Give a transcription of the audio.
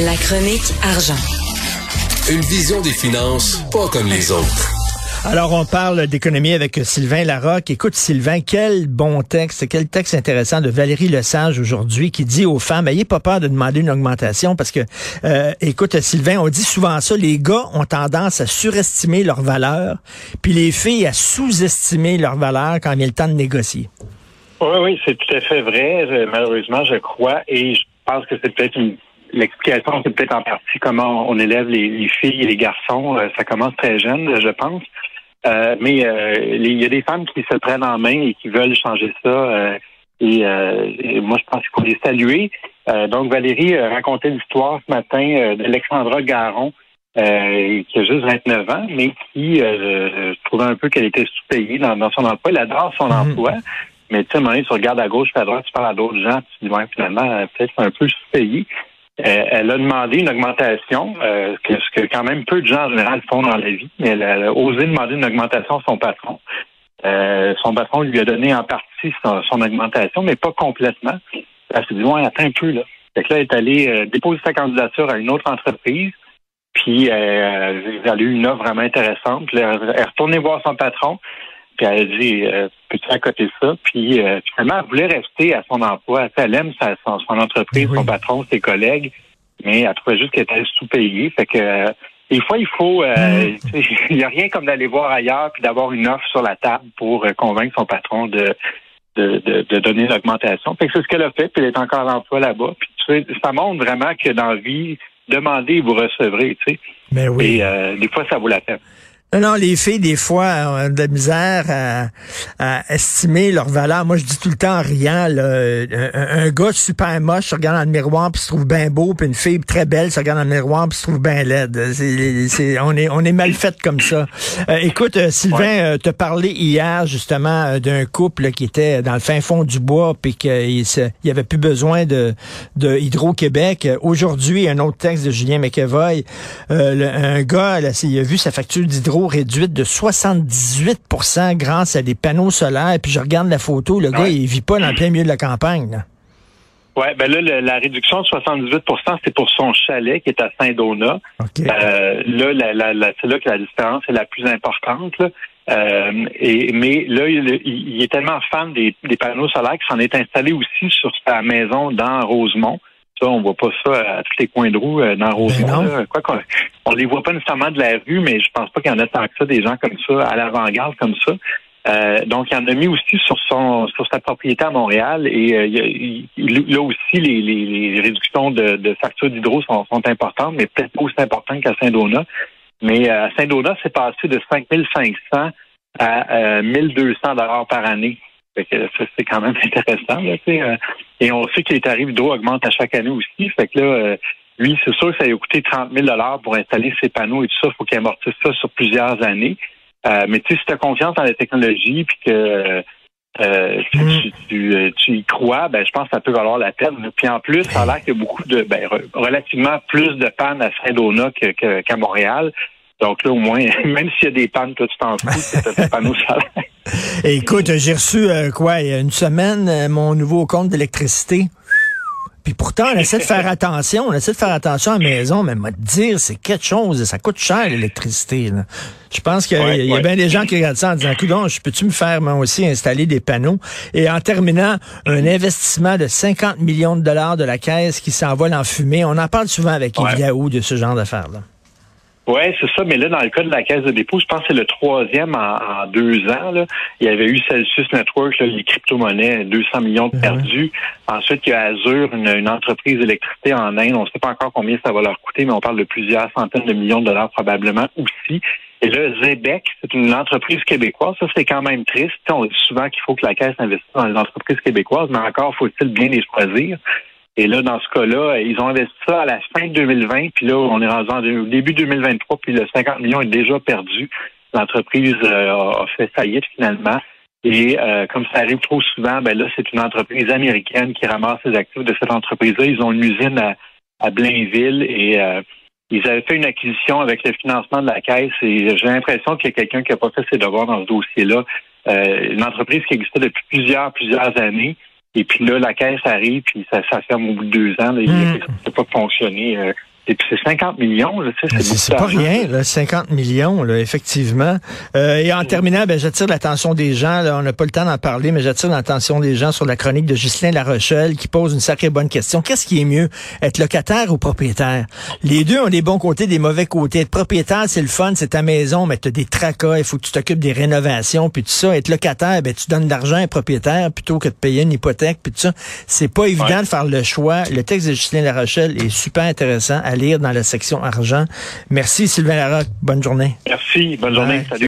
La chronique argent. Une vision des finances pas comme les autres. Alors, on parle d'économie avec Sylvain Larocque. Écoute, Sylvain, quel bon texte, quel texte intéressant de Valérie Lesage aujourd'hui qui dit aux femmes, ayez pas peur de demander une augmentation parce que, euh, écoute, Sylvain, on dit souvent ça, les gars ont tendance à surestimer leur valeur, puis les filles à sous-estimer leur valeur quand il y a le temps de négocier. Oui, oui, c'est tout à fait vrai. Malheureusement, je crois, et je pense que c'est peut-être une l'explication, c'est peut-être en partie comment on élève les, filles et les garçons. Euh, ça commence très jeune, je pense. Euh, mais euh, il y a des femmes qui se prennent en main et qui veulent changer ça. Et, moi, je pense qu'il faut les saluer. donc, Valérie racontait l'histoire ce matin d'Alexandra Garon, qui a juste 29 ans, mais qui je trouvais un peu qu'elle était sous-payée dans, son emploi. Elle adore son mhm. emploi. Mais tu sais, à un moment donné, tu regardes à gauche, à droite, tu parles à d'autres gens, tu te dis, ouais, finalement, peut-être un peu sous-payée. Euh, elle a demandé une augmentation, euh, que, ce que quand même peu de gens en général font dans la vie, mais elle a osé demander une augmentation à son patron. Euh, son patron lui a donné en partie son, augmentation, mais pas complètement. Elle s'est dit, ouais, attends un peu, là. Fait que là, elle est allée déposer sa candidature à une autre entreprise, puis elle a eu une offre vraiment intéressante. elle est retournée voir son patron, puis elle a dit, euh, peux-tu accoter ça? Puis euh, finalement, elle voulait rester à son emploi. elle aime sa, son, entreprise, son patron, ses collègues, mais elle trouvait juste qu'elle était sous-payée. Fait que euh, des fois, il faut, euh, mm. il n'y a rien comme d'aller voir ailleurs puis d'avoir une offre sur la table pour convaincre son patron de de, de, donner une augmentation. Fait que c'est ce qu'elle a fait, puis elle est encore à l'emploi là-bas. Puis tu sais, ça montre vraiment que dans la vie, demandez, vous recevrez, tu sais. Mais ben oui. Et des fois, ça vaut la peine. Non, non, les filles, des fois, ont de la misère à, estimer leur valeur. Moi, je dis tout le temps en riant, un, gars super moche se regarde dans le miroir puis se trouve bien beau, puis une fille très belle se regarde dans le miroir puis se trouve bien laide. C'est, on, est, on est mal fait comme ça. Euh, écoute, euh, Sylvain, euh, te parlé hier justement d'un couple qui était dans le fin fond du bois puis qu'il n'y avait plus besoin de, de Hydro-Québec. Aujourd'hui, un autre texte de Julien McEvoy, un gars, là, il a vu sa facture d'Hydro réduite de 78% grâce à des panneaux solaires. Et puis je regarde la photo, le gars, il vit pas dans le plein milieu de la campagne. Oui, ben là, la réduction de 78% c'est pour son chalet qui est à Saint-Donat. Euh, là, c'est là que la différence est la plus importante. Euh, et, mais là, il, est tellement fan des, des panneaux solaires qu'il s'en est installé aussi sur sa maison dans Rosemont. Ça, on voit pas ça à tous les coins de roue euh, dans Rosemont. Ben Quoi qu'on on les voit pas nécessairement de la rue, mais je pense pas qu'il y en a tant que ça, des gens comme ça, à l'avant-garde comme ça. Euh, donc, il en a mis aussi sur son sur sa propriété à Montréal et euh, là aussi les, les, réductions de, de factures d'hydro sont, sont, importantes, mais peut-être pas aussi importantes qu'à Saint-Donat. Mais à Saint-Donat, c'est passé de 5500 à 1200 dollars par année c'est quand même intéressant. Euh, et on sait que les tarifs d'eau augmentent à chaque année aussi. Fait que là, euh, lui, c'est sûr que ça lui a coûté 30 000 pour installer ses panneaux et tout ça. Il faut qu'il amortisse ça sur plusieurs années. Euh, mais tu sais, si tu as confiance en la technologie puis que mm. tu, y crois, ben je pense que ça peut valoir la peine. Puis en plus, ça a l'air qu'il y a beaucoup de ben, relativement plus de pannes à Saint-Donat qu'à Montréal. Donc là, au moins, même s'il y a des pannes, toi, tu t'en fous, c'est des panneaux solaires. Écoute, j'ai reçu, euh, quoi, il y a une semaine, euh, mon nouveau compte d'électricité. Puis pourtant, on essaie de faire attention, on essaie de faire attention à la maison, mais moi, dire, c'est quelque chose, ça coûte cher, l'électricité. là. Je pense qu'il y a, Ouais, il y a ouais. bien des gens qui regardent ça en disant, coudonc, je peux-tu me faire, moi aussi, installer des panneaux? Et en terminant, un investissement de 50 millions de dollars de la caisse qui s'envole en fumée. On en parle souvent avec Ouais. Yahoo de ce genre d'affaires-là. Oui, c'est ça, mais là, dans le cas de la caisse de dépôt, je pense que c'est le troisième en, en deux ans. Là. Il y avait eu Celsius Network, là, les crypto-monnaies, 200 millions de perdus. Ensuite, il y a Azure, une, une entreprise d'électricité en Inde. On ne sait pas encore combien ça va leur coûter, mais on parle de plusieurs centaines de millions de dollars probablement aussi. Et là, Zebec, c'est une entreprise québécoise. Ça, c'est quand même triste. On dit souvent qu'il faut que la Caisse investisse dans les entreprises québécoises, mais encore faut-il bien les choisir. Et là, dans ce cas-là, ils ont investi ça à la fin de 2020, puis là, on est rendu en début 2023, puis le 50 millions est déjà perdu. L'entreprise euh, a fait faillite finalement. Et euh, comme ça arrive trop souvent, ben là, c'est une entreprise américaine qui ramasse les actifs de cette entreprise-là. Ils ont une usine à, à Blainville et euh, ils avaient fait une acquisition avec le financement de la caisse et j'ai l'impression qu'il y a quelqu'un qui n'a pas fait ses devoirs dans ce dossier-là. Euh, une entreprise qui existait depuis plusieurs, plusieurs années. Et puis là, la caisse arrive, puis ça, ça ferme au bout de deux ans. Là, il y a Mm. quelque chose qui n'a pas fonctionné. euh, et puis c'est 50 millions, là, tu sais, Mais c'est pas rien, là, 50 millions, là, effectivement. Euh, et en terminant, ben, j'attire l'attention des gens. Là, on n'a pas le temps d'en parler, mais j'attire l'attention des gens sur la chronique de Ghislain Larochelle qui pose une sacrée bonne question. Qu'est-ce qui est mieux, être locataire ou propriétaire? Les deux ont des bons côtés, des mauvais côtés. Être propriétaire, c'est le fun, c'est ta maison, mais tu as des tracas, il faut que tu t'occupes des rénovations, puis tout ça. Être locataire, ben, tu donnes de l'argent à un propriétaire plutôt que de payer une hypothèque, puis tout ça. C'est pas évident Ouais. de faire le choix. Le texte de Ghislain Larochelle est super intéressant à lire dans la section argent. Merci Sylvain Larocque. Bonne journée. Merci, bonne journée, salut.